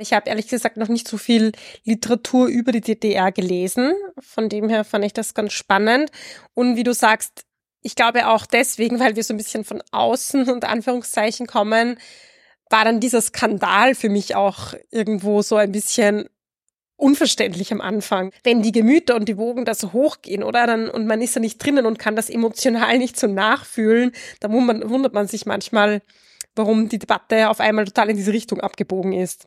Ich habe ehrlich gesagt noch nicht so viel Literatur über die DDR gelesen. Von dem her fand ich das ganz spannend. Und wie du sagst, ich glaube auch deswegen, weil wir so ein bisschen von außen und Anführungszeichen kommen, war dann dieser Skandal für mich auch irgendwo so ein bisschen unverständlich am Anfang. Wenn die Gemüter und die Wogen da so hochgehen, oder? Dann, und man ist da nicht drinnen und kann das emotional nicht so nachfühlen, dann wundert man sich manchmal, warum die Debatte auf einmal total in diese Richtung abgebogen ist.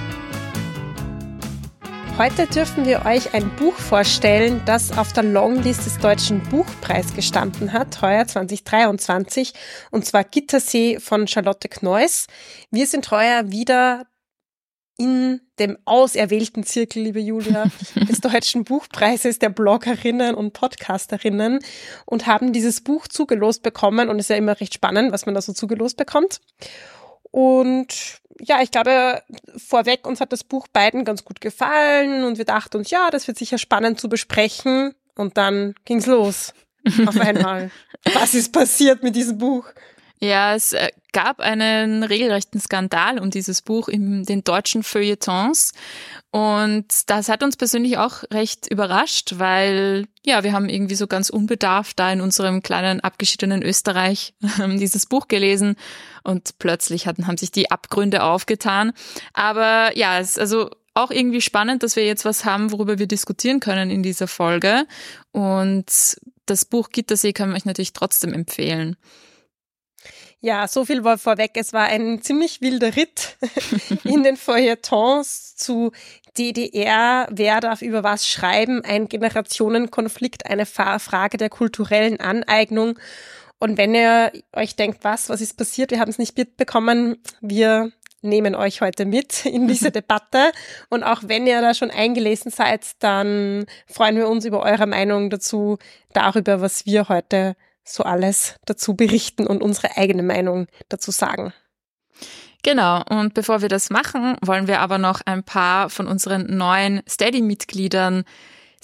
Heute dürfen wir euch ein Buch vorstellen, das auf der Longlist des Deutschen Buchpreis gestanden hat, heuer 2023, und zwar Gittersee von Charlotte Kneuss. Wir sind heuer wieder in dem auserwählten Zirkel, liebe Julia, des Deutschen Buchpreises der Bloggerinnen und Podcasterinnen und haben dieses Buch zugelost bekommen und es ist ja immer recht spannend, was man da so zugelost bekommt. Und ja, ich glaube, vorweg, uns hat das Buch beiden ganz gut gefallen und wir dachten uns, ja, das wird sicher spannend zu besprechen. Und dann ging's los. Auf einmal. Was ist passiert mit diesem Buch? Ja, es äh, gab einen regelrechten Skandal um dieses Buch in den deutschen Feuilletons. Und das hat uns persönlich auch recht überrascht, weil ja, wir haben irgendwie so ganz unbedarft da in unserem kleinen abgeschiedenen Österreich dieses Buch gelesen und plötzlich hatten, haben sich die Abgründe aufgetan. Aber ja, es ist also auch irgendwie spannend, dass wir jetzt was haben, worüber wir diskutieren können in dieser Folge. Und das Buch Gittersee kann man euch natürlich trotzdem empfehlen. Ja, so viel war vorweg. Es war ein ziemlich wilder Ritt in den Feuilletons zu DDR. Wer darf über was schreiben? Ein Generationenkonflikt, eine Frage der kulturellen Aneignung. Und wenn ihr euch denkt, was, was ist passiert? Wir haben es nicht mitbekommen. Wir nehmen euch heute mit in diese Debatte. Und auch wenn ihr da schon eingelesen seid, dann freuen wir uns über eure Meinung dazu, darüber, was wir heute so alles dazu berichten und unsere eigene Meinung dazu sagen. Genau, und bevor wir das machen, wollen wir aber noch ein paar von unseren neuen Steady-Mitgliedern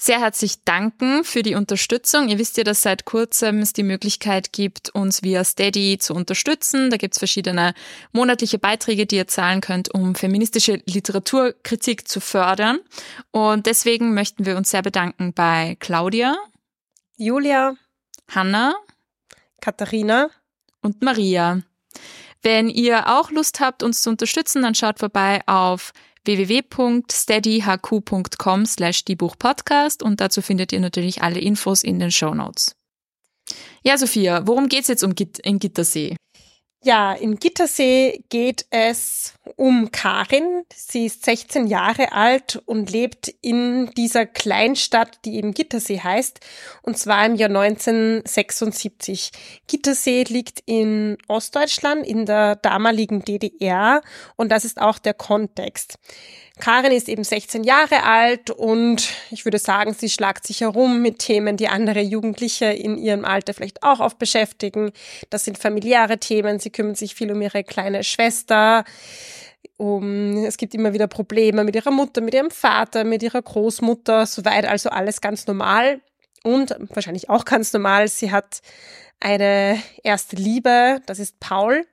sehr herzlich danken für die Unterstützung. Ihr wisst ja, dass seit kurzem es die Möglichkeit gibt, uns via Steady zu unterstützen. Da gibt es verschiedene monatliche Beiträge, die ihr zahlen könnt, um feministische Literaturkritik zu fördern. Und deswegen möchten wir uns sehr bedanken bei Claudia, Julia, Hanna, Katharina und Maria. Wenn ihr auch Lust habt, uns zu unterstützen, dann schaut vorbei auf www.steadyhq.com slash die Buchpodcast und dazu findet ihr natürlich alle Infos in den Show Notes. Ja, Sophia, worum geht's jetzt um Git in Gittersee? Ja, in Gittersee geht es um Karin. Sie ist 16 Jahre alt und lebt in dieser Kleinstadt, die eben Gittersee heißt, und zwar im Jahr 1976. Gittersee liegt in Ostdeutschland, in der damaligen DDR, und das ist auch der Kontext. Karin ist eben 16 Jahre alt und ich würde sagen, sie schlagt sich herum mit Themen, die andere Jugendliche in ihrem Alter vielleicht auch oft beschäftigen. Das sind familiäre Themen. Sie kümmert sich viel um ihre kleine Schwester. Um, es gibt immer wieder Probleme mit ihrer Mutter, mit ihrem Vater, mit ihrer Großmutter, soweit also alles ganz normal und wahrscheinlich auch ganz normal. Sie hat eine erste Liebe, das ist Paul.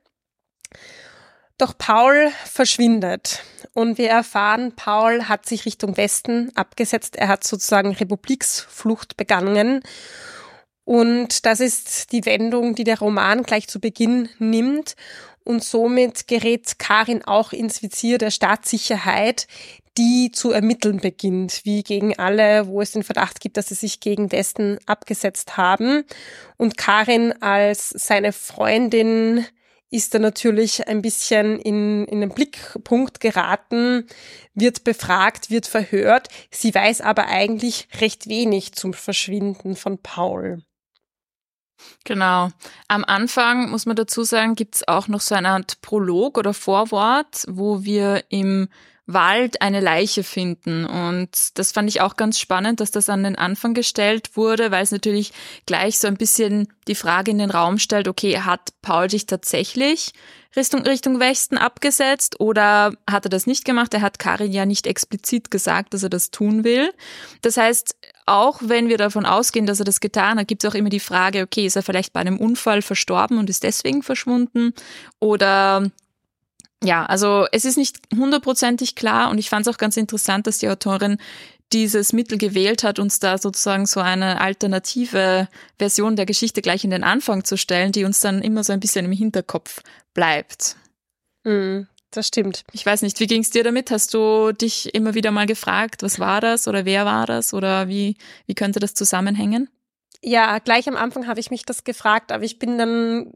Doch Paul verschwindet und wir erfahren, Paul hat sich Richtung Westen abgesetzt. Er hat sozusagen Republiksflucht begangen. Und das ist die Wendung, die der Roman gleich zu Beginn nimmt. Und somit gerät Karin auch ins Visier der Staatssicherheit, die zu ermitteln beginnt, wie gegen alle, wo es den Verdacht gibt, dass sie sich gegen Westen abgesetzt haben. Und Karin als seine Freundin ist er natürlich ein bisschen in, in den Blickpunkt geraten, wird befragt, wird verhört. Sie weiß aber eigentlich recht wenig zum Verschwinden von Paul. Genau. Am Anfang muss man dazu sagen, gibt es auch noch so eine Art Prolog oder Vorwort, wo wir im Wald eine Leiche finden. Und das fand ich auch ganz spannend, dass das an den Anfang gestellt wurde, weil es natürlich gleich so ein bisschen die Frage in den Raum stellt, okay, hat Paul sich tatsächlich Richtung, Richtung Westen abgesetzt oder hat er das nicht gemacht? Er hat Karin ja nicht explizit gesagt, dass er das tun will. Das heißt, auch wenn wir davon ausgehen, dass er das getan hat, gibt es auch immer die Frage, okay, ist er vielleicht bei einem Unfall verstorben und ist deswegen verschwunden? Oder ja, also es ist nicht hundertprozentig klar und ich fand es auch ganz interessant, dass die Autorin dieses Mittel gewählt hat, uns da sozusagen so eine alternative Version der Geschichte gleich in den Anfang zu stellen, die uns dann immer so ein bisschen im Hinterkopf bleibt. Mm, das stimmt. Ich weiß nicht, wie ging es dir damit? Hast du dich immer wieder mal gefragt, was war das oder wer war das oder wie, wie könnte das zusammenhängen? Ja, gleich am Anfang habe ich mich das gefragt, aber ich bin dann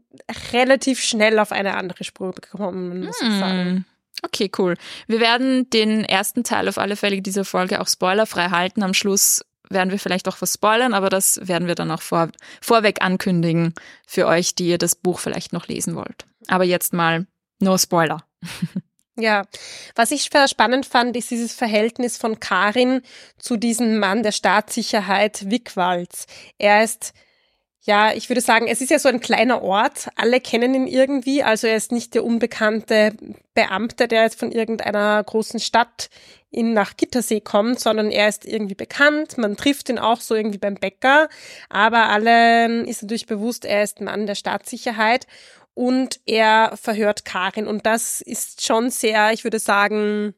relativ schnell auf eine andere Spur gekommen, muss hm. ich sagen. Okay, cool. Wir werden den ersten Teil auf alle Fälle dieser Folge auch spoilerfrei halten. Am Schluss werden wir vielleicht auch was spoilern, aber das werden wir dann auch vor, vorweg ankündigen für euch, die ihr das Buch vielleicht noch lesen wollt. Aber jetzt mal no Spoiler. Ja, was ich spannend fand, ist dieses Verhältnis von Karin zu diesem Mann der Staatssicherheit, Wickwalz. Er ist, ja, ich würde sagen, es ist ja so ein kleiner Ort. Alle kennen ihn irgendwie. Also er ist nicht der unbekannte Beamte, der jetzt von irgendeiner großen Stadt in nach Gittersee kommt, sondern er ist irgendwie bekannt. Man trifft ihn auch so irgendwie beim Bäcker. Aber allen ist natürlich bewusst, er ist Mann der Staatssicherheit und er verhört Karin. Und das ist schon sehr, ich würde sagen,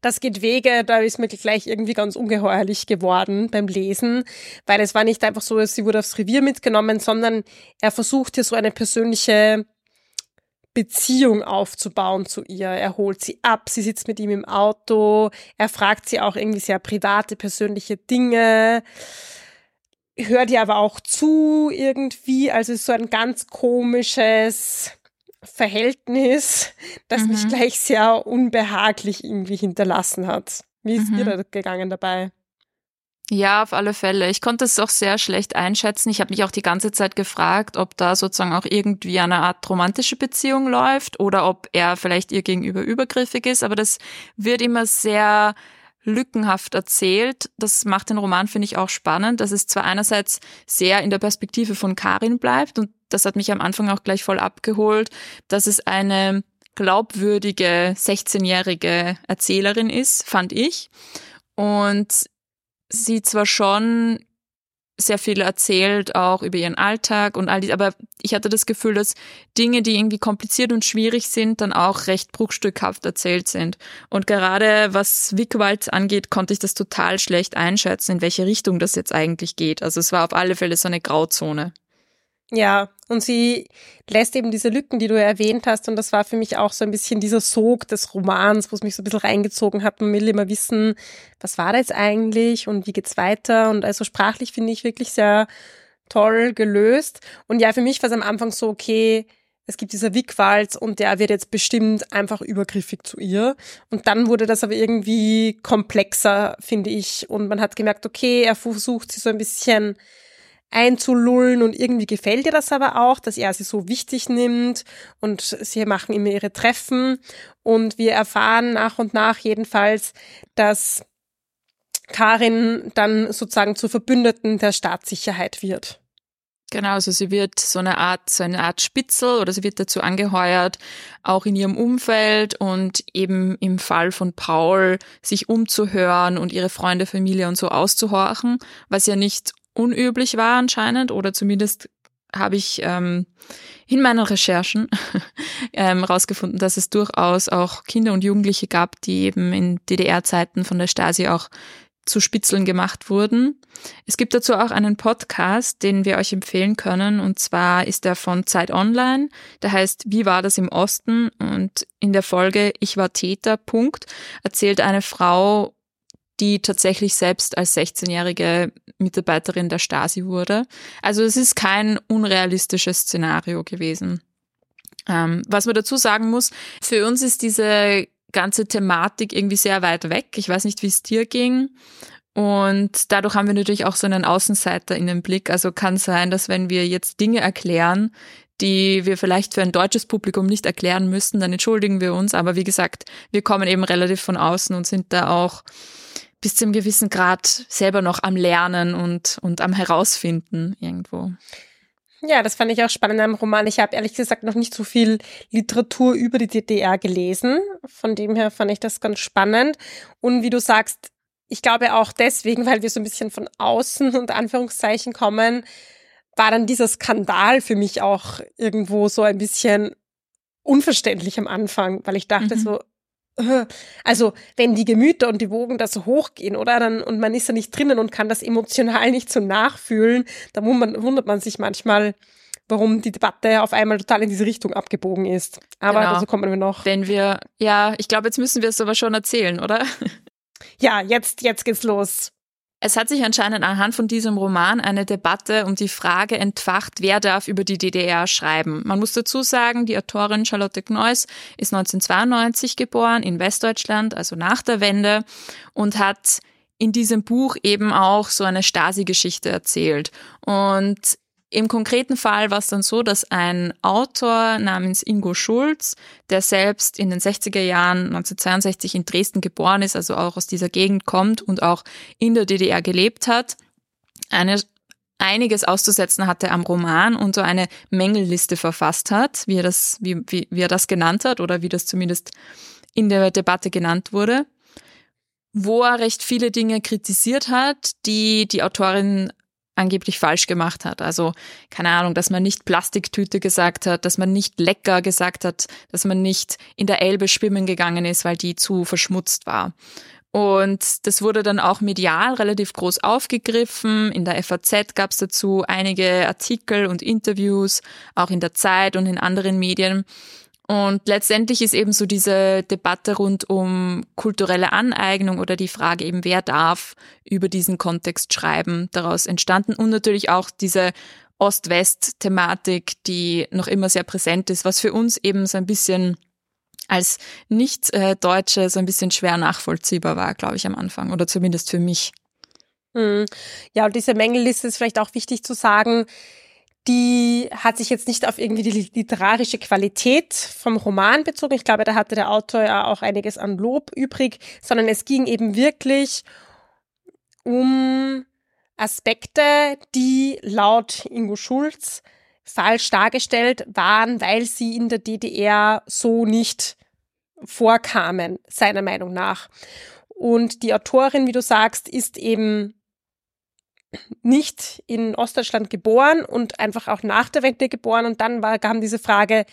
das geht Wege, da ist mir gleich irgendwie ganz ungeheuerlich geworden beim Lesen, weil es war nicht einfach so, sie wurde aufs Revier mitgenommen, sondern er versucht hier so eine persönliche Beziehung aufzubauen zu ihr. Er holt sie ab, sie sitzt mit ihm im Auto, er fragt sie auch irgendwie sehr private, persönliche Dinge hört ihr aber auch zu irgendwie. Also ist so ein ganz komisches Verhältnis, das mhm. mich gleich sehr unbehaglich irgendwie hinterlassen hat. Wie ist mhm. dir da gegangen dabei? Ja, auf alle Fälle. Ich konnte es auch sehr schlecht einschätzen. Ich habe mich auch die ganze Zeit gefragt, ob da sozusagen auch irgendwie eine Art romantische Beziehung läuft oder ob er vielleicht ihr gegenüber übergriffig ist. Aber das wird immer sehr lückenhaft erzählt. Das macht den Roman, finde ich, auch spannend, dass es zwar einerseits sehr in der Perspektive von Karin bleibt und das hat mich am Anfang auch gleich voll abgeholt, dass es eine glaubwürdige 16-jährige Erzählerin ist, fand ich. Und sie zwar schon sehr viel erzählt, auch über ihren Alltag und all die, aber ich hatte das Gefühl, dass Dinge, die irgendwie kompliziert und schwierig sind, dann auch recht bruchstückhaft erzählt sind. Und gerade was Wickwald angeht, konnte ich das total schlecht einschätzen, in welche Richtung das jetzt eigentlich geht. Also es war auf alle Fälle so eine Grauzone. Ja, und sie lässt eben diese Lücken, die du erwähnt hast, und das war für mich auch so ein bisschen dieser Sog des Romans, wo es mich so ein bisschen reingezogen hat. Man will immer wissen, was war das eigentlich und wie geht's weiter? Und also sprachlich finde ich wirklich sehr toll gelöst. Und ja, für mich war es am Anfang so, okay, es gibt dieser Wickwalz und der wird jetzt bestimmt einfach übergriffig zu ihr. Und dann wurde das aber irgendwie komplexer, finde ich. Und man hat gemerkt, okay, er versucht sie so ein bisschen einzulullen und irgendwie gefällt ihr das aber auch, dass er sie so wichtig nimmt und sie machen immer ihre Treffen und wir erfahren nach und nach jedenfalls, dass Karin dann sozusagen zur Verbündeten der Staatssicherheit wird. Genau, also sie wird so eine Art, so eine Art Spitzel oder sie wird dazu angeheuert, auch in ihrem Umfeld und eben im Fall von Paul sich umzuhören und ihre Freunde, Familie und so auszuhorchen, was ja nicht unüblich war anscheinend oder zumindest habe ich ähm, in meinen Recherchen ähm, rausgefunden, dass es durchaus auch Kinder und Jugendliche gab, die eben in DDR-Zeiten von der Stasi auch zu Spitzeln gemacht wurden. Es gibt dazu auch einen Podcast, den wir euch empfehlen können, und zwar ist der von Zeit Online. Der heißt Wie war das im Osten? Und in der Folge Ich war Täter, Punkt, erzählt eine Frau die tatsächlich selbst als 16-jährige Mitarbeiterin der Stasi wurde. Also es ist kein unrealistisches Szenario gewesen. Ähm, was man dazu sagen muss, für uns ist diese ganze Thematik irgendwie sehr weit weg. Ich weiß nicht, wie es dir ging. Und dadurch haben wir natürlich auch so einen Außenseiter in den Blick. Also kann sein, dass wenn wir jetzt Dinge erklären, die wir vielleicht für ein deutsches Publikum nicht erklären müssten, dann entschuldigen wir uns. Aber wie gesagt, wir kommen eben relativ von außen und sind da auch bis zu einem gewissen Grad selber noch am Lernen und, und am Herausfinden irgendwo. Ja, das fand ich auch spannend am Roman. Ich habe ehrlich gesagt noch nicht so viel Literatur über die DDR gelesen. Von dem her fand ich das ganz spannend. Und wie du sagst, ich glaube auch deswegen, weil wir so ein bisschen von außen und Anführungszeichen kommen, war dann dieser Skandal für mich auch irgendwo so ein bisschen unverständlich am Anfang, weil ich dachte mhm. so, also wenn die Gemüter und die Wogen da so hochgehen, oder dann und man ist da nicht drinnen und kann das emotional nicht so nachfühlen, dann wundert man sich manchmal, warum die Debatte auf einmal total in diese Richtung abgebogen ist. Aber genau. dazu kommen wir noch. Wenn wir, ja, ich glaube, jetzt müssen wir es aber schon erzählen, oder? Ja, jetzt, jetzt geht's los. Es hat sich anscheinend anhand von diesem Roman eine Debatte um die Frage entfacht, wer darf über die DDR schreiben. Man muss dazu sagen, die Autorin Charlotte Kneuss ist 1992 geboren in Westdeutschland, also nach der Wende, und hat in diesem Buch eben auch so eine Stasi-Geschichte erzählt. Und im konkreten Fall war es dann so, dass ein Autor namens Ingo Schulz, der selbst in den 60er Jahren 1962 in Dresden geboren ist, also auch aus dieser Gegend kommt und auch in der DDR gelebt hat, eine, einiges auszusetzen hatte am Roman und so eine Mängelliste verfasst hat, wie er das, wie, wie, wie er das genannt hat oder wie das zumindest in der Debatte genannt wurde wo er recht viele Dinge kritisiert hat, die die Autorin angeblich falsch gemacht hat. Also keine Ahnung, dass man nicht Plastiktüte gesagt hat, dass man nicht lecker gesagt hat, dass man nicht in der Elbe schwimmen gegangen ist, weil die zu verschmutzt war. Und das wurde dann auch medial relativ groß aufgegriffen. In der FAZ gab es dazu einige Artikel und Interviews, auch in der Zeit und in anderen Medien. Und letztendlich ist eben so diese Debatte rund um kulturelle Aneignung oder die Frage eben, wer darf über diesen Kontext schreiben, daraus entstanden. Und natürlich auch diese Ost-West-Thematik, die noch immer sehr präsent ist, was für uns eben so ein bisschen als Nicht-Deutsche so ein bisschen schwer nachvollziehbar war, glaube ich, am Anfang. Oder zumindest für mich. Hm. Ja, und diese Mängelliste ist vielleicht auch wichtig zu sagen, die hat sich jetzt nicht auf irgendwie die literarische Qualität vom Roman bezogen. Ich glaube, da hatte der Autor ja auch einiges an Lob übrig, sondern es ging eben wirklich um Aspekte, die laut Ingo Schulz falsch dargestellt waren, weil sie in der DDR so nicht vorkamen, seiner Meinung nach. Und die Autorin, wie du sagst, ist eben nicht in Ostdeutschland geboren und einfach auch nach der Wende geboren. Und dann war, kam diese Frage,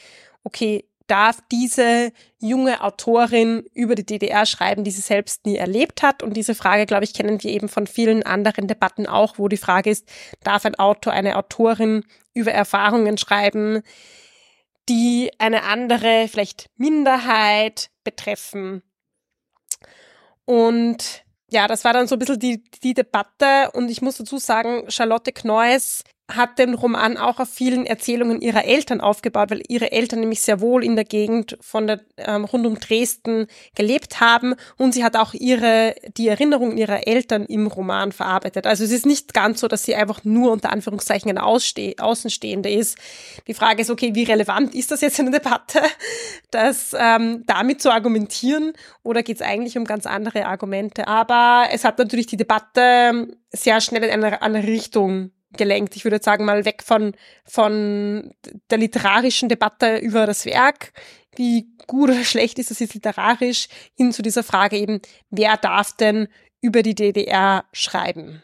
okay, darf diese junge Autorin über die DDR schreiben, die sie selbst nie erlebt hat? Und diese Frage, glaube ich, kennen wir eben von vielen anderen Debatten auch, wo die Frage ist, darf ein Autor, eine Autorin über Erfahrungen schreiben, die eine andere, vielleicht Minderheit betreffen? Und ja, das war dann so ein bisschen die, die Debatte. Und ich muss dazu sagen, Charlotte Kneuss hat den Roman auch auf vielen Erzählungen ihrer Eltern aufgebaut, weil ihre Eltern nämlich sehr wohl in der Gegend von der ähm, rund um Dresden gelebt haben und sie hat auch ihre die Erinnerungen ihrer Eltern im Roman verarbeitet. Also es ist nicht ganz so, dass sie einfach nur unter Anführungszeichen eine Ausste Außenstehende ist. Die Frage ist okay, wie relevant ist das jetzt in der Debatte, das ähm, damit zu argumentieren oder geht es eigentlich um ganz andere Argumente? Aber es hat natürlich die Debatte sehr schnell in eine andere Richtung gelenkt. Ich würde sagen, mal weg von, von der literarischen Debatte über das Werk, wie gut oder schlecht ist das jetzt literarisch, hin zu dieser Frage eben, wer darf denn über die DDR schreiben?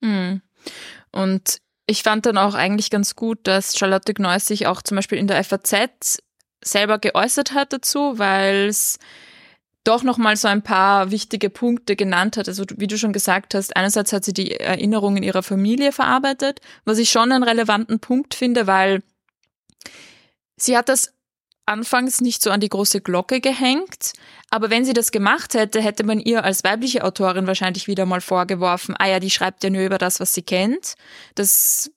Mhm. Und ich fand dann auch eigentlich ganz gut, dass Charlotte Gneuss sich auch zum Beispiel in der FAZ selber geäußert hat dazu, weil es doch nochmal so ein paar wichtige Punkte genannt hat. Also wie du schon gesagt hast, einerseits hat sie die Erinnerungen ihrer Familie verarbeitet, was ich schon einen relevanten Punkt finde, weil sie hat das anfangs nicht so an die große Glocke gehängt, aber wenn sie das gemacht hätte, hätte man ihr als weibliche Autorin wahrscheinlich wieder mal vorgeworfen, ah ja, die schreibt ja nur über das, was sie kennt. Das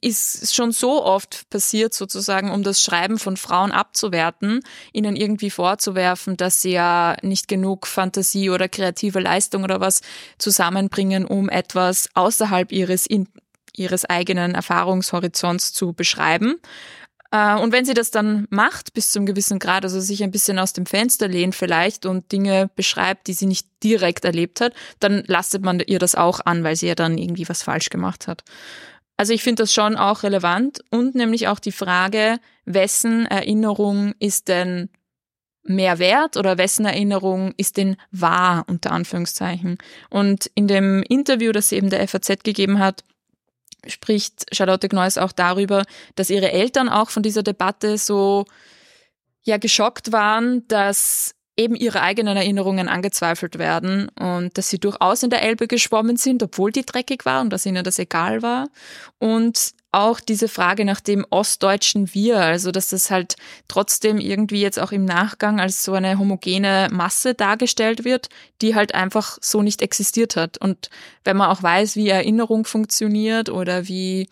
ist schon so oft passiert, sozusagen, um das Schreiben von Frauen abzuwerten, ihnen irgendwie vorzuwerfen, dass sie ja nicht genug Fantasie oder kreative Leistung oder was zusammenbringen, um etwas außerhalb ihres, ihres eigenen Erfahrungshorizonts zu beschreiben. Äh, und wenn sie das dann macht bis zum gewissen Grad, also sich ein bisschen aus dem Fenster lehnt vielleicht und Dinge beschreibt, die sie nicht direkt erlebt hat, dann lastet man ihr das auch an, weil sie ja dann irgendwie was falsch gemacht hat. Also ich finde das schon auch relevant und nämlich auch die Frage, wessen Erinnerung ist denn mehr wert oder wessen Erinnerung ist denn wahr unter Anführungszeichen. Und in dem Interview, das eben der FAZ gegeben hat, spricht Charlotte Gneuss auch darüber, dass ihre Eltern auch von dieser Debatte so ja geschockt waren, dass eben ihre eigenen Erinnerungen angezweifelt werden und dass sie durchaus in der Elbe geschwommen sind, obwohl die dreckig war und dass ihnen das egal war. Und auch diese Frage nach dem ostdeutschen Wir, also dass das halt trotzdem irgendwie jetzt auch im Nachgang als so eine homogene Masse dargestellt wird, die halt einfach so nicht existiert hat. Und wenn man auch weiß, wie Erinnerung funktioniert oder wie,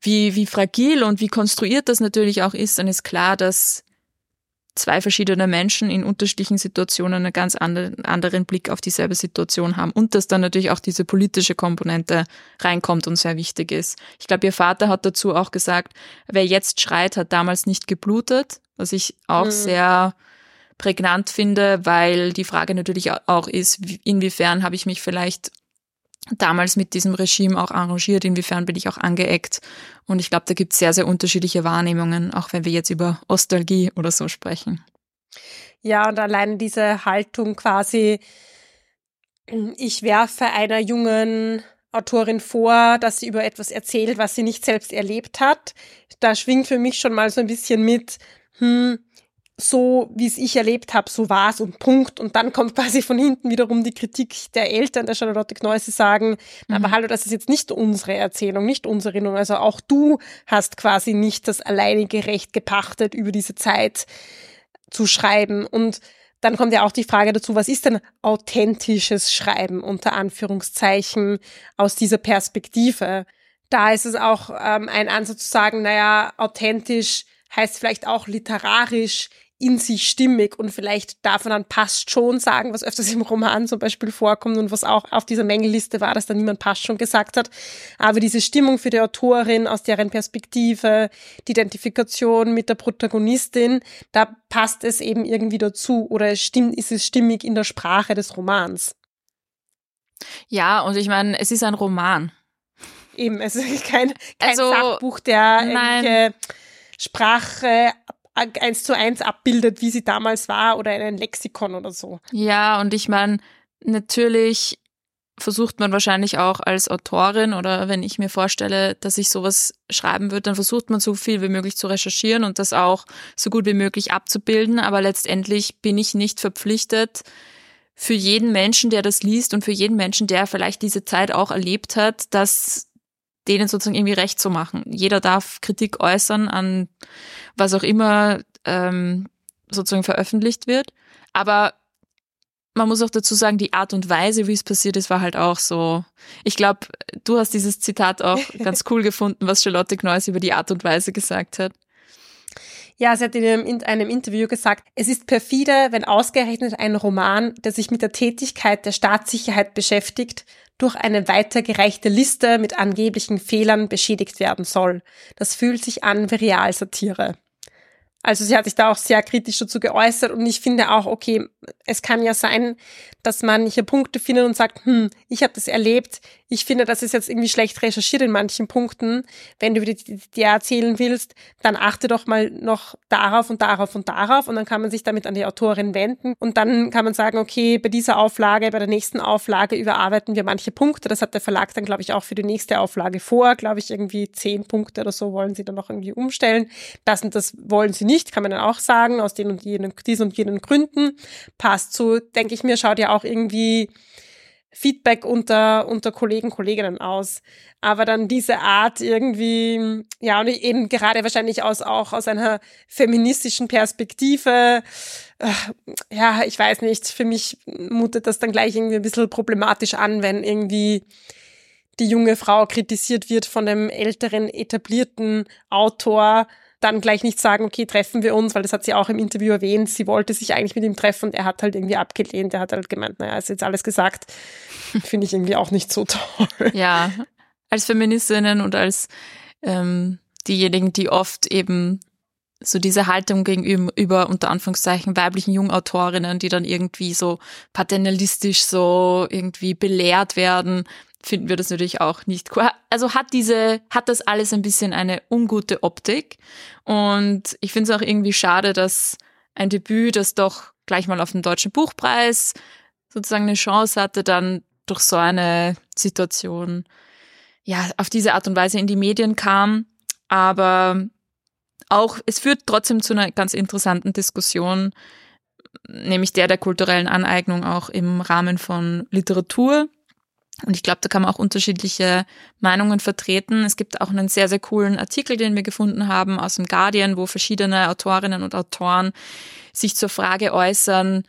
wie, wie fragil und wie konstruiert das natürlich auch ist, dann ist klar, dass zwei verschiedene Menschen in unterschiedlichen Situationen einen ganz anderen Blick auf dieselbe Situation haben und dass dann natürlich auch diese politische Komponente reinkommt und sehr wichtig ist. Ich glaube, ihr Vater hat dazu auch gesagt, wer jetzt schreit, hat damals nicht geblutet, was ich auch mhm. sehr prägnant finde, weil die Frage natürlich auch ist, inwiefern habe ich mich vielleicht damals mit diesem Regime auch arrangiert, inwiefern bin ich auch angeeckt. Und ich glaube, da gibt es sehr, sehr unterschiedliche Wahrnehmungen, auch wenn wir jetzt über Ostalgie oder so sprechen. Ja, und allein diese Haltung quasi, ich werfe einer jungen Autorin vor, dass sie über etwas erzählt, was sie nicht selbst erlebt hat. Da schwingt für mich schon mal so ein bisschen mit, hm, so wie es ich erlebt habe, so war es und Punkt. Und dann kommt quasi von hinten wiederum die Kritik der Eltern der Charlotte Kneusse sagen, mhm. aber hallo, das ist jetzt nicht unsere Erzählung, nicht unsere Erinnerung. Also auch du hast quasi nicht das alleinige Recht gepachtet, über diese Zeit zu schreiben. Und dann kommt ja auch die Frage dazu, was ist denn authentisches Schreiben unter Anführungszeichen aus dieser Perspektive? Da ist es auch ähm, ein Ansatz zu sagen, naja, authentisch heißt vielleicht auch literarisch in sich stimmig und vielleicht darf man dann passt schon sagen, was öfters im Roman zum Beispiel vorkommt und was auch auf dieser Mängelliste war, dass da niemand passt schon gesagt hat. Aber diese Stimmung für die Autorin aus deren Perspektive, die Identifikation mit der Protagonistin, da passt es eben irgendwie dazu oder stimmt, ist es stimmig in der Sprache des Romans. Ja, und ich meine, es ist ein Roman. Eben, es ist kein, kein also, Sachbuch, der nein. Sprache eins zu eins abbildet, wie sie damals war oder in ein Lexikon oder so. Ja, und ich meine, natürlich versucht man wahrscheinlich auch als Autorin oder wenn ich mir vorstelle, dass ich sowas schreiben würde, dann versucht man so viel wie möglich zu recherchieren und das auch so gut wie möglich abzubilden. Aber letztendlich bin ich nicht verpflichtet, für jeden Menschen, der das liest und für jeden Menschen, der vielleicht diese Zeit auch erlebt hat, dass denen sozusagen irgendwie recht zu machen. Jeder darf Kritik äußern an was auch immer ähm, sozusagen veröffentlicht wird. Aber man muss auch dazu sagen, die Art und Weise, wie es passiert ist, war halt auch so. Ich glaube, du hast dieses Zitat auch ganz cool gefunden, was Charlotte Kneuss über die Art und Weise gesagt hat. Ja, sie hat in einem Interview gesagt, es ist perfide, wenn ausgerechnet ein Roman, der sich mit der Tätigkeit der Staatssicherheit beschäftigt, durch eine weitergereichte Liste mit angeblichen Fehlern beschädigt werden soll. Das fühlt sich an wie Realsatire. Also sie hat sich da auch sehr kritisch dazu geäußert und ich finde auch, okay, es kann ja sein, dass man hier Punkte findet und sagt, hm, ich habe das erlebt, ich finde, das ist jetzt irgendwie schlecht recherchiert in manchen Punkten. Wenn du dir die, die erzählen willst, dann achte doch mal noch darauf und darauf und darauf und dann kann man sich damit an die Autorin wenden und dann kann man sagen, okay, bei dieser Auflage, bei der nächsten Auflage überarbeiten wir manche Punkte. Das hat der Verlag dann, glaube ich, auch für die nächste Auflage vor, glaube ich, irgendwie zehn Punkte oder so wollen sie dann noch irgendwie umstellen. Das und das wollen sie nicht, kann man dann auch sagen, aus den und jenen, diesen und jenen Gründen. Passt so, denke ich mir, schaut ja auch irgendwie Feedback unter, unter Kollegen, Kolleginnen aus. Aber dann diese Art irgendwie, ja, und eben gerade wahrscheinlich aus, auch aus einer feministischen Perspektive, äh, ja, ich weiß nicht, für mich mutet das dann gleich irgendwie ein bisschen problematisch an, wenn irgendwie die junge Frau kritisiert wird von dem älteren, etablierten Autor, dann gleich nicht sagen, okay, treffen wir uns, weil das hat sie auch im Interview erwähnt. Sie wollte sich eigentlich mit ihm treffen und er hat halt irgendwie abgelehnt. Er hat halt gemeint, naja, ist jetzt alles gesagt. Finde ich irgendwie auch nicht so toll. Ja, als Feministinnen und als ähm, diejenigen, die oft eben so diese Haltung gegenüber unter Anführungszeichen weiblichen Jungautorinnen, die dann irgendwie so paternalistisch so irgendwie belehrt werden, finden wir das natürlich auch nicht cool. Also hat diese, hat das alles ein bisschen eine ungute Optik. Und ich finde es auch irgendwie schade, dass ein Debüt, das doch gleich mal auf den Deutschen Buchpreis sozusagen eine Chance hatte, dann durch so eine Situation, ja, auf diese Art und Weise in die Medien kam. Aber auch, es führt trotzdem zu einer ganz interessanten Diskussion, nämlich der der kulturellen Aneignung auch im Rahmen von Literatur. Und ich glaube, da kann man auch unterschiedliche Meinungen vertreten. Es gibt auch einen sehr, sehr coolen Artikel, den wir gefunden haben aus dem Guardian, wo verschiedene Autorinnen und Autoren sich zur Frage äußern,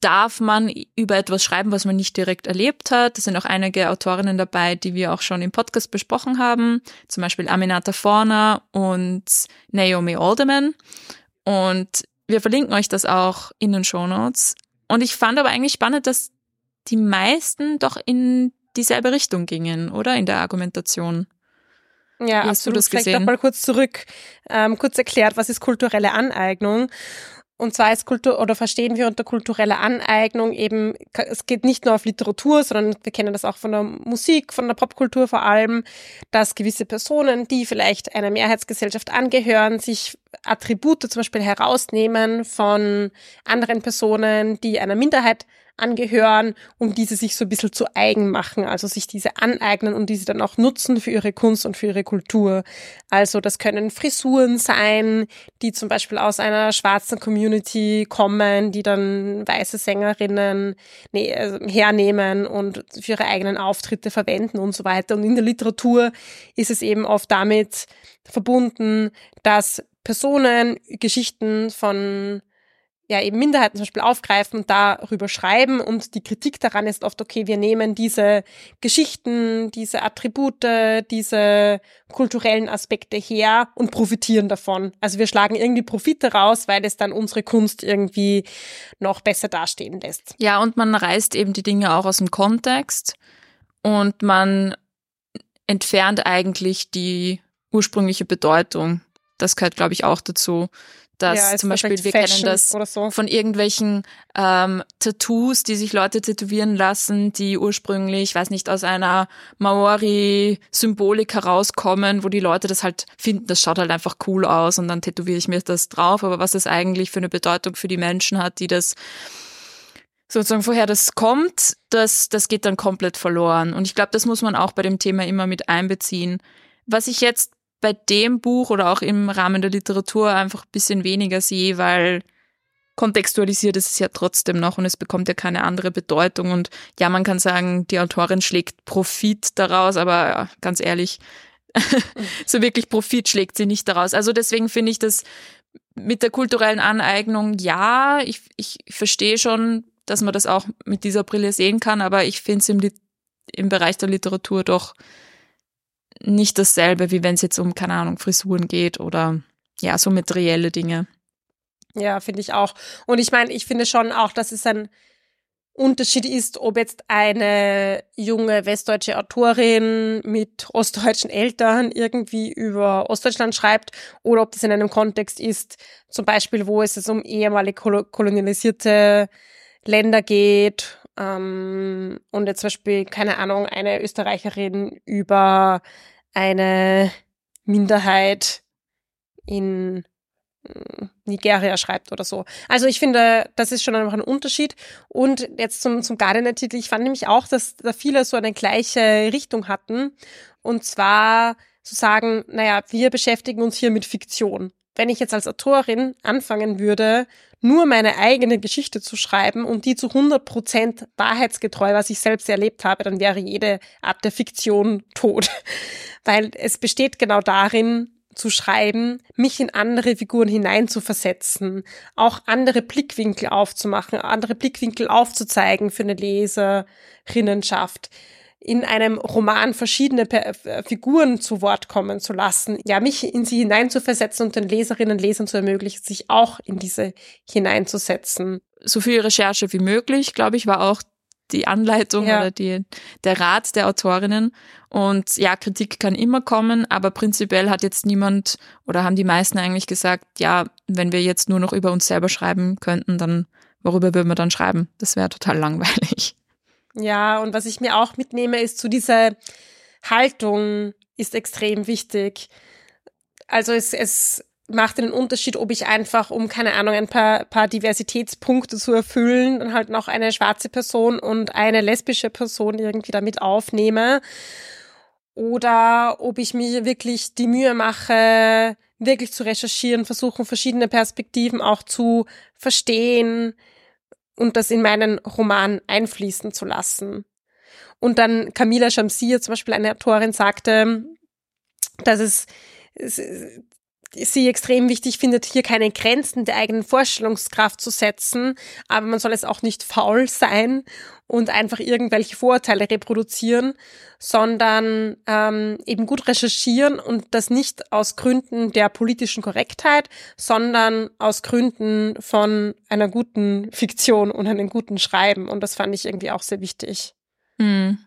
darf man über etwas schreiben, was man nicht direkt erlebt hat. Es sind auch einige Autorinnen dabei, die wir auch schon im Podcast besprochen haben, zum Beispiel Aminata Forner und Naomi Alderman. Und wir verlinken euch das auch in den Show Notes. Und ich fand aber eigentlich spannend, dass die meisten doch in dieselbe Richtung gingen, oder? In der Argumentation. Ja, Wie hast absolut. Du das Vielleicht gesehen? noch mal kurz zurück, ähm, kurz erklärt, was ist kulturelle Aneignung? Und zwar ist Kultur oder verstehen wir unter kultureller Aneignung eben, es geht nicht nur auf Literatur, sondern wir kennen das auch von der Musik, von der Popkultur vor allem, dass gewisse Personen, die vielleicht einer Mehrheitsgesellschaft angehören, sich Attribute zum Beispiel herausnehmen von anderen Personen, die einer Minderheit angehören und diese sich so ein bisschen zu eigen machen, also sich diese aneignen und diese dann auch nutzen für ihre Kunst und für ihre Kultur. Also das können Frisuren sein, die zum Beispiel aus einer schwarzen Community kommen, die dann weiße Sängerinnen nee, also hernehmen und für ihre eigenen Auftritte verwenden und so weiter. Und in der Literatur ist es eben oft damit verbunden, dass Personen Geschichten von ja eben Minderheiten zum Beispiel aufgreifen und darüber schreiben und die Kritik daran ist oft, okay, wir nehmen diese Geschichten, diese Attribute, diese kulturellen Aspekte her und profitieren davon. Also wir schlagen irgendwie Profite raus, weil es dann unsere Kunst irgendwie noch besser dastehen lässt. Ja, und man reißt eben die Dinge auch aus dem Kontext und man entfernt eigentlich die ursprüngliche Bedeutung. Das gehört, glaube ich, auch dazu dass ja, zum Beispiel wir Fashion kennen das so. von irgendwelchen ähm, Tattoos, die sich Leute tätowieren lassen, die ursprünglich, weiß nicht, aus einer Maori-Symbolik herauskommen, wo die Leute das halt finden, das schaut halt einfach cool aus und dann tätowiere ich mir das drauf. Aber was es eigentlich für eine Bedeutung für die Menschen hat, die das sozusagen woher das kommt, das, das geht dann komplett verloren. Und ich glaube, das muss man auch bei dem Thema immer mit einbeziehen. Was ich jetzt bei dem Buch oder auch im Rahmen der Literatur einfach ein bisschen weniger sehe, weil kontextualisiert ist es ja trotzdem noch und es bekommt ja keine andere Bedeutung. Und ja, man kann sagen, die Autorin schlägt Profit daraus, aber ja, ganz ehrlich, so wirklich Profit schlägt sie nicht daraus. Also deswegen finde ich das mit der kulturellen Aneignung, ja, ich, ich verstehe schon, dass man das auch mit dieser Brille sehen kann, aber ich finde es im, im Bereich der Literatur doch nicht dasselbe, wie wenn es jetzt um, keine Ahnung, Frisuren geht oder ja, so materielle Dinge. Ja, finde ich auch. Und ich meine, ich finde schon auch, dass es ein Unterschied ist, ob jetzt eine junge westdeutsche Autorin mit ostdeutschen Eltern irgendwie über Ostdeutschland schreibt oder ob das in einem Kontext ist, zum Beispiel, wo es um ehemalige kolonialisierte Länder geht ähm, und jetzt zum Beispiel, keine Ahnung, eine Österreicherin über eine Minderheit in hm, Nigeria schreibt oder so. Also ich finde, das ist schon einfach ein Unterschied. Und jetzt zum, zum Gardiner-Titel, ich fand nämlich auch, dass da viele so eine gleiche Richtung hatten. Und zwar zu sagen, naja, wir beschäftigen uns hier mit Fiktion. Wenn ich jetzt als Autorin anfangen würde, nur meine eigene Geschichte zu schreiben und die zu 100 Prozent wahrheitsgetreu, was ich selbst erlebt habe, dann wäre jede Art der Fiktion tot. Weil es besteht genau darin, zu schreiben, mich in andere Figuren hineinzuversetzen, auch andere Blickwinkel aufzumachen, andere Blickwinkel aufzuzeigen für eine Leserinnenschaft in einem Roman verschiedene äh, Figuren zu Wort kommen zu lassen, ja, mich in sie hineinzuversetzen und den Leserinnen und Lesern zu ermöglichen, sich auch in diese hineinzusetzen. So viel Recherche wie möglich, glaube ich, war auch die Anleitung ja. oder die, der Rat der Autorinnen. Und ja, Kritik kann immer kommen, aber prinzipiell hat jetzt niemand oder haben die meisten eigentlich gesagt, ja, wenn wir jetzt nur noch über uns selber schreiben könnten, dann worüber würden wir dann schreiben? Das wäre total langweilig. Ja, und was ich mir auch mitnehme, ist zu dieser Haltung ist extrem wichtig. Also es, es macht den Unterschied, ob ich einfach, um, keine Ahnung, ein paar, paar Diversitätspunkte zu erfüllen, dann halt noch eine schwarze Person und eine lesbische Person irgendwie damit aufnehme. Oder ob ich mir wirklich die Mühe mache, wirklich zu recherchieren, versuchen, verschiedene Perspektiven auch zu verstehen und das in meinen Roman einfließen zu lassen. Und dann Camila Shamsir, zum Beispiel eine Autorin, sagte, dass es sie extrem wichtig findet, hier keine Grenzen der eigenen Vorstellungskraft zu setzen, aber man soll es auch nicht faul sein und einfach irgendwelche Vorurteile reproduzieren, sondern ähm, eben gut recherchieren und das nicht aus Gründen der politischen Korrektheit, sondern aus Gründen von einer guten Fiktion und einem guten Schreiben. Und das fand ich irgendwie auch sehr wichtig. Hm.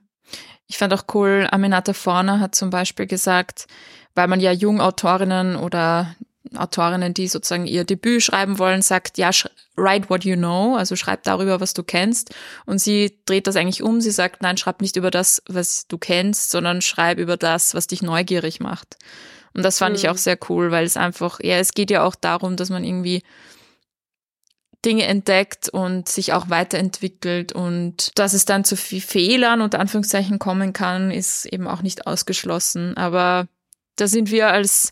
Ich fand auch cool, Aminata Forner hat zum Beispiel gesagt, weil man ja Jungautorinnen oder Autorinnen, die sozusagen ihr Debüt schreiben wollen, sagt, ja, write what you know, also schreib darüber, was du kennst. Und sie dreht das eigentlich um. Sie sagt, nein, schreib nicht über das, was du kennst, sondern schreib über das, was dich neugierig macht. Und das fand mhm. ich auch sehr cool, weil es einfach, ja, es geht ja auch darum, dass man irgendwie Dinge entdeckt und sich auch weiterentwickelt und dass es dann zu viel Fehlern unter Anführungszeichen kommen kann, ist eben auch nicht ausgeschlossen. Aber da sind wir als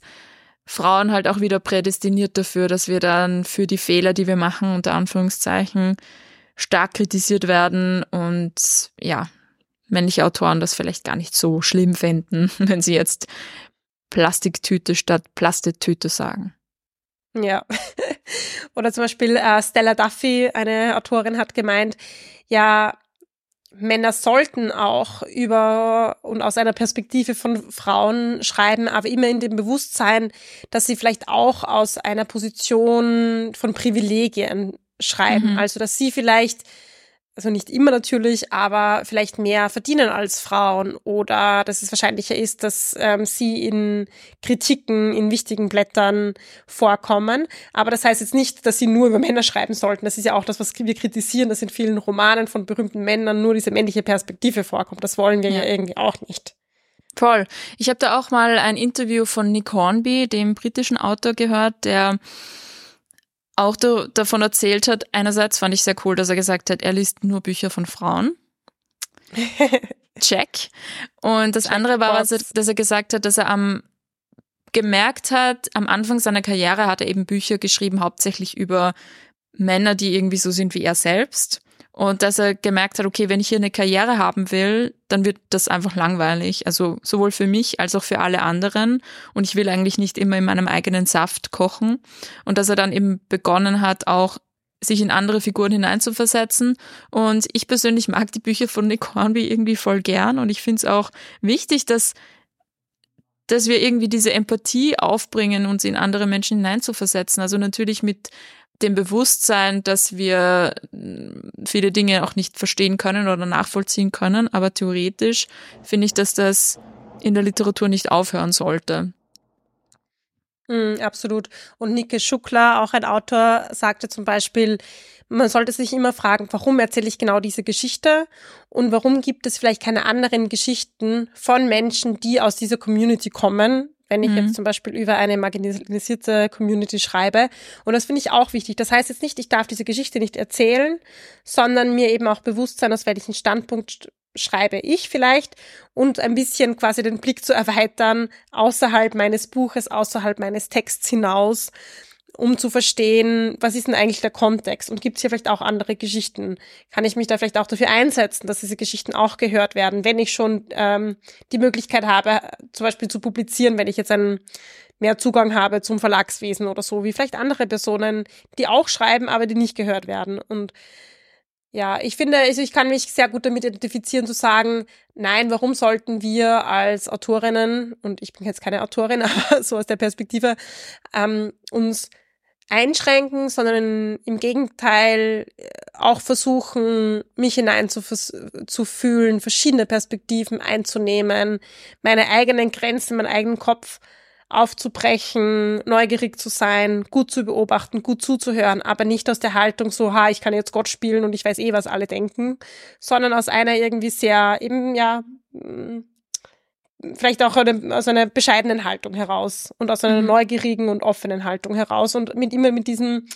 Frauen halt auch wieder prädestiniert dafür, dass wir dann für die Fehler, die wir machen, unter Anführungszeichen, stark kritisiert werden und ja, männliche Autoren das vielleicht gar nicht so schlimm finden, wenn sie jetzt Plastiktüte statt Plastetüte sagen. Ja. Oder zum Beispiel äh, Stella Duffy, eine Autorin, hat gemeint, ja, Männer sollten auch über und aus einer Perspektive von Frauen schreiben, aber immer in dem Bewusstsein, dass sie vielleicht auch aus einer Position von Privilegien schreiben. Mhm. Also, dass sie vielleicht also nicht immer natürlich, aber vielleicht mehr verdienen als Frauen oder dass es wahrscheinlicher ist, dass ähm, sie in Kritiken in wichtigen Blättern vorkommen. Aber das heißt jetzt nicht, dass sie nur über Männer schreiben sollten. Das ist ja auch das, was wir kritisieren, dass in vielen Romanen von berühmten Männern nur diese männliche Perspektive vorkommt. Das wollen wir ja, ja irgendwie auch nicht. Voll. Ich habe da auch mal ein Interview von Nick Hornby, dem britischen Autor, gehört, der auch da, davon erzählt hat. Einerseits fand ich sehr cool, dass er gesagt hat, er liest nur Bücher von Frauen. Check. Und das Check andere war, was er, dass er gesagt hat, dass er am gemerkt hat, am Anfang seiner Karriere hat er eben Bücher geschrieben, hauptsächlich über Männer, die irgendwie so sind wie er selbst. Und dass er gemerkt hat, okay, wenn ich hier eine Karriere haben will, dann wird das einfach langweilig. Also sowohl für mich als auch für alle anderen. Und ich will eigentlich nicht immer in meinem eigenen Saft kochen. Und dass er dann eben begonnen hat, auch sich in andere Figuren hineinzuversetzen. Und ich persönlich mag die Bücher von Nick Hornby irgendwie voll gern. Und ich finde es auch wichtig, dass dass wir irgendwie diese Empathie aufbringen, uns in andere Menschen hineinzuversetzen. Also natürlich mit dem Bewusstsein, dass wir mm, viele Dinge auch nicht verstehen können oder nachvollziehen können, aber theoretisch finde ich, dass das in der Literatur nicht aufhören sollte. Mm, absolut. Und Nike Schuckler, auch ein Autor, sagte zum Beispiel, man sollte sich immer fragen, warum erzähle ich genau diese Geschichte und warum gibt es vielleicht keine anderen Geschichten von Menschen, die aus dieser Community kommen, wenn ich mhm. jetzt zum Beispiel über eine marginalisierte Community schreibe. Und das finde ich auch wichtig. Das heißt jetzt nicht, ich darf diese Geschichte nicht erzählen, sondern mir eben auch bewusst sein, aus welchem Standpunkt schreibe ich vielleicht und ein bisschen quasi den Blick zu erweitern außerhalb meines Buches, außerhalb meines Texts hinaus um zu verstehen, was ist denn eigentlich der Kontext und gibt es hier vielleicht auch andere Geschichten? Kann ich mich da vielleicht auch dafür einsetzen, dass diese Geschichten auch gehört werden, wenn ich schon ähm, die Möglichkeit habe, zum Beispiel zu publizieren, wenn ich jetzt einen mehr Zugang habe zum Verlagswesen oder so, wie vielleicht andere Personen, die auch schreiben, aber die nicht gehört werden. Und ja, ich finde, also ich kann mich sehr gut damit identifizieren zu sagen, nein, warum sollten wir als Autorinnen, und ich bin jetzt keine Autorin, aber so aus der Perspektive, ähm, uns einschränken, sondern im Gegenteil äh, auch versuchen, mich hineinzufühlen, verschiedene Perspektiven einzunehmen, meine eigenen Grenzen, meinen eigenen Kopf aufzubrechen, neugierig zu sein, gut zu beobachten, gut zuzuhören, aber nicht aus der Haltung so, ha, ich kann jetzt Gott spielen und ich weiß eh, was alle denken, sondern aus einer irgendwie sehr eben, ja, vielleicht auch aus einer bescheidenen Haltung heraus und aus einer mhm. neugierigen und offenen Haltung heraus und mit immer mit diesem,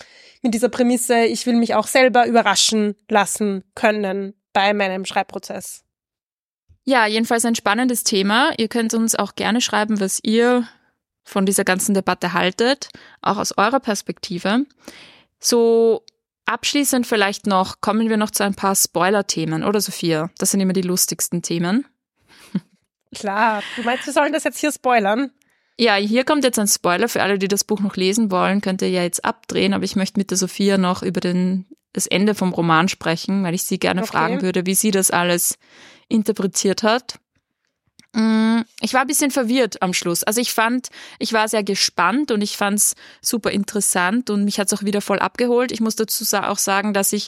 mit dieser Prämisse, ich will mich auch selber überraschen lassen können bei meinem Schreibprozess. Ja, jedenfalls ein spannendes Thema. Ihr könnt uns auch gerne schreiben, was ihr von dieser ganzen Debatte haltet, auch aus eurer Perspektive. So abschließend vielleicht noch, kommen wir noch zu ein paar Spoiler-Themen, oder Sophia? Das sind immer die lustigsten Themen. Klar, du meinst, wir sollen das jetzt hier spoilern? Ja, hier kommt jetzt ein Spoiler für alle, die das Buch noch lesen wollen, könnt ihr ja jetzt abdrehen, aber ich möchte mit der Sophia noch über den, das Ende vom Roman sprechen, weil ich sie gerne okay. fragen würde, wie sie das alles interpretiert hat. Mm, ich war ein bisschen verwirrt am Schluss. Also ich fand, ich war sehr gespannt und ich fand es super interessant und mich hat es auch wieder voll abgeholt. Ich muss dazu auch sagen, dass ich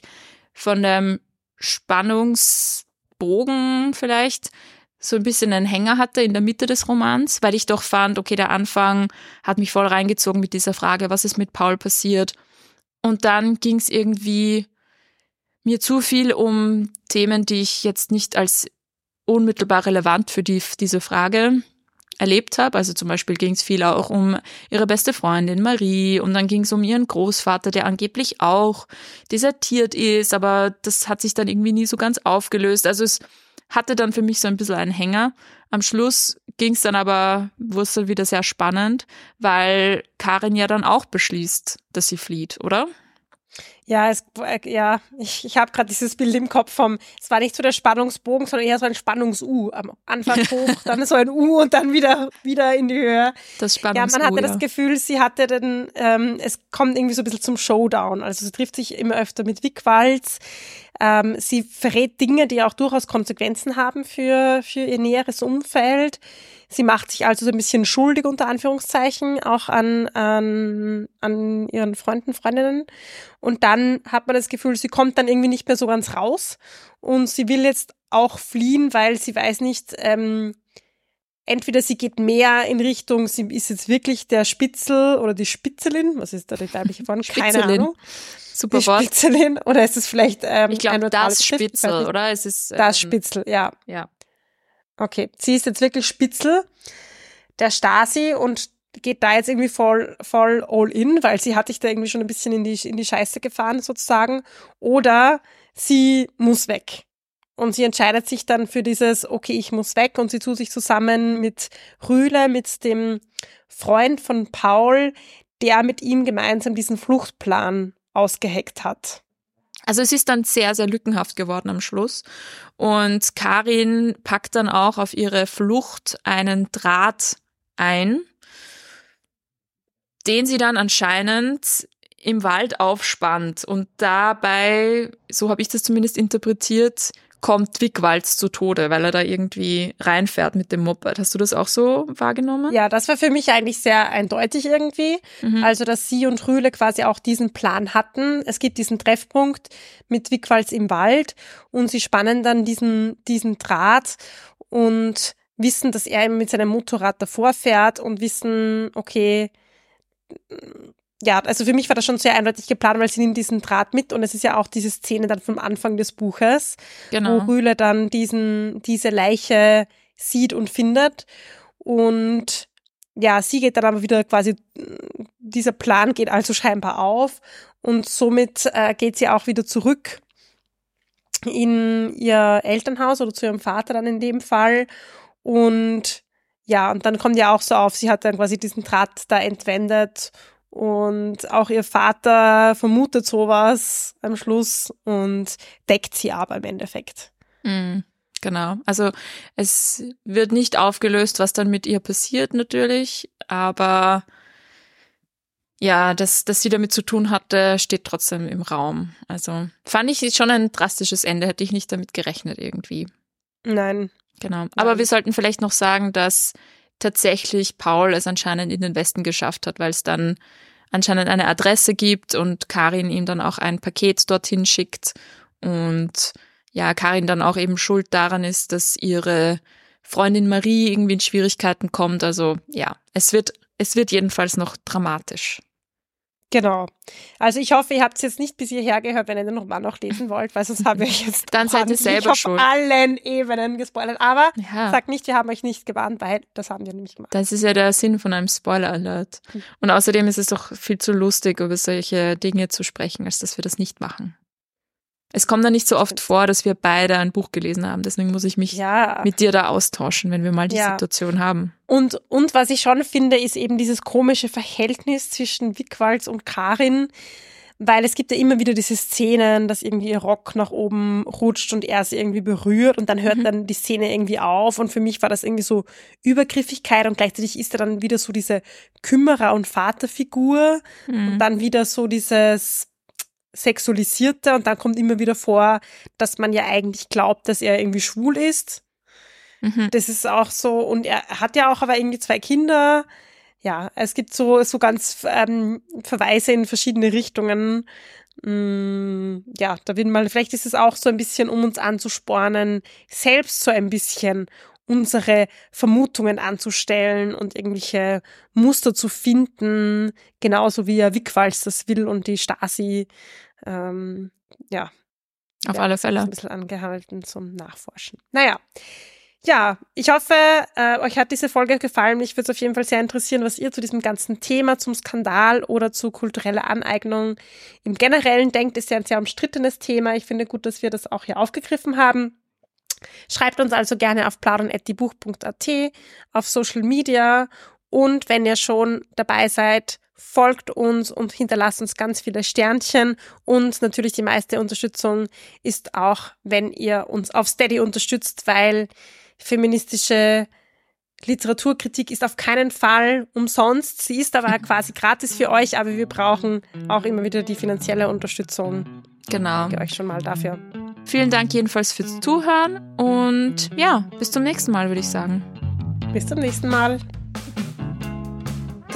von dem Spannungsbogen vielleicht so ein bisschen einen Hänger hatte in der Mitte des Romans, weil ich doch fand, okay, der Anfang hat mich voll reingezogen mit dieser Frage, was ist mit Paul passiert. Und dann ging es irgendwie mir zu viel um Themen, die ich jetzt nicht als unmittelbar relevant für die, diese Frage erlebt habe. Also zum Beispiel ging es viel auch um ihre beste Freundin Marie und dann ging es um ihren Großvater, der angeblich auch desertiert ist, aber das hat sich dann irgendwie nie so ganz aufgelöst. Also es hatte dann für mich so ein bisschen einen Hänger. Am Schluss ging es dann aber, wurde dann wieder sehr spannend, weil Karin ja dann auch beschließt, dass sie flieht, oder? Ja, es, äh, ja, ich, ich habe gerade dieses Bild im Kopf vom, es war nicht so der Spannungsbogen, sondern eher so ein Spannungs-U. Am Anfang hoch, dann so ein U und dann wieder, wieder in die Höhe. Das Spannungs Ja, man hatte ja. das Gefühl, sie hatte den, ähm, es kommt irgendwie so ein bisschen zum Showdown. Also sie trifft sich immer öfter mit Wickwalz. Ähm, sie verrät Dinge, die auch durchaus Konsequenzen haben für, für ihr näheres Umfeld. Sie macht sich also so ein bisschen schuldig unter Anführungszeichen auch an, an, an ihren Freunden, Freundinnen. Und dann hat man das Gefühl, sie kommt dann irgendwie nicht mehr so ganz raus. Und sie will jetzt auch fliehen, weil sie weiß nicht, ähm, entweder sie geht mehr in Richtung, sie ist jetzt wirklich der Spitzel oder die Spitzelin, was ist da die weibliche Form? Keine Ahnung. Super die Wort. Spitzelin oder ist es vielleicht ähm, ich glaube das Spitzel, oder? Es ist ähm, das Spitzel, ja. Ja. Okay, sie ist jetzt wirklich Spitzel der Stasi und geht da jetzt irgendwie voll, voll all in, weil sie hat sich da irgendwie schon ein bisschen in die, in die Scheiße gefahren sozusagen. Oder sie muss weg. Und sie entscheidet sich dann für dieses, okay, ich muss weg und sie tut sich zusammen mit Rühle, mit dem Freund von Paul, der mit ihm gemeinsam diesen Fluchtplan ausgeheckt hat. Also es ist dann sehr, sehr lückenhaft geworden am Schluss. Und Karin packt dann auch auf ihre Flucht einen Draht ein, den sie dann anscheinend im Wald aufspannt und dabei, so habe ich das zumindest interpretiert, kommt Wickwalz zu Tode, weil er da irgendwie reinfährt mit dem Moped. Hast du das auch so wahrgenommen? Ja, das war für mich eigentlich sehr eindeutig irgendwie. Mhm. Also, dass sie und Rühle quasi auch diesen Plan hatten. Es gibt diesen Treffpunkt mit Wickwalz im Wald und sie spannen dann diesen, diesen Draht und wissen, dass er mit seinem Motorrad davor fährt und wissen, okay, ja, also für mich war das schon sehr eindeutig geplant, weil sie nimmt diesen Draht mit und es ist ja auch diese Szene dann vom Anfang des Buches, genau. wo Rühle dann diesen, diese Leiche sieht und findet und ja, sie geht dann aber wieder quasi, dieser Plan geht also scheinbar auf und somit äh, geht sie auch wieder zurück in ihr Elternhaus oder zu ihrem Vater dann in dem Fall und ja, und dann kommt ja auch so auf, sie hat dann quasi diesen Draht da entwendet und auch ihr Vater vermutet sowas am Schluss und deckt sie aber im Endeffekt. Mhm, genau. Also es wird nicht aufgelöst, was dann mit ihr passiert natürlich, aber ja, dass, dass sie damit zu tun hatte, steht trotzdem im Raum. Also fand ich schon ein drastisches Ende, hätte ich nicht damit gerechnet irgendwie. Nein. Genau. Aber Nein. wir sollten vielleicht noch sagen, dass tatsächlich Paul es anscheinend in den Westen geschafft hat, weil es dann anscheinend eine Adresse gibt und Karin ihm dann auch ein Paket dorthin schickt und ja, Karin dann auch eben schuld daran ist, dass ihre Freundin Marie irgendwie in Schwierigkeiten kommt. Also ja, es wird, es wird jedenfalls noch dramatisch. Genau. Also ich hoffe, ihr habt es jetzt nicht bis hierher gehört, wenn ihr noch mal noch lesen wollt, weil sonst habe ich jetzt dann seid ihr selber auf schuld. allen Ebenen gespoilert. Aber ja. sagt nicht, wir haben euch nicht gewarnt, weil das haben wir nämlich gemacht. Das ist ja der Sinn von einem Spoiler-Alert. Hm. Und außerdem ist es doch viel zu lustig, über solche Dinge zu sprechen, als dass wir das nicht machen. Es kommt da nicht so oft vor, dass wir beide ein Buch gelesen haben. Deswegen muss ich mich ja. mit dir da austauschen, wenn wir mal die ja. Situation haben. Und, und was ich schon finde, ist eben dieses komische Verhältnis zwischen Wickwalz und Karin. Weil es gibt ja immer wieder diese Szenen, dass irgendwie ihr Rock nach oben rutscht und er sie irgendwie berührt und dann hört mhm. dann die Szene irgendwie auf. Und für mich war das irgendwie so Übergriffigkeit und gleichzeitig ist er dann wieder so diese Kümmerer- und Vaterfigur mhm. und dann wieder so dieses sexualisierte und dann kommt immer wieder vor, dass man ja eigentlich glaubt, dass er irgendwie schwul ist. Mhm. Das ist auch so, und er hat ja auch aber irgendwie zwei Kinder. Ja, es gibt so, so ganz ähm, Verweise in verschiedene Richtungen. Mm, ja, da wird mal, vielleicht ist es auch so ein bisschen, um uns anzuspornen, selbst so ein bisschen unsere Vermutungen anzustellen und irgendwelche Muster zu finden, genauso wie ja Wickwalz das will und die Stasi. Ähm, ja. Auf ja, alle Fälle. Ein bisschen angehalten zum Nachforschen. Naja. Ja, ich hoffe, äh, euch hat diese Folge gefallen. Mich würde es auf jeden Fall sehr interessieren, was ihr zu diesem ganzen Thema, zum Skandal oder zu kultureller Aneignung im Generellen denkt. Ist ja ein sehr umstrittenes Thema. Ich finde gut, dass wir das auch hier aufgegriffen haben. Schreibt uns also gerne auf plaudern.diebuch.at, auf Social Media und wenn ihr schon dabei seid, folgt uns und hinterlasst uns ganz viele Sternchen und natürlich die meiste Unterstützung ist auch, wenn ihr uns auf Steady unterstützt, weil feministische Literaturkritik ist auf keinen Fall umsonst. Sie ist aber quasi gratis für euch, aber wir brauchen auch immer wieder die finanzielle Unterstützung. Genau. Danke euch schon mal dafür. Vielen Dank jedenfalls fürs Zuhören und ja, bis zum nächsten Mal, würde ich sagen. Bis zum nächsten Mal.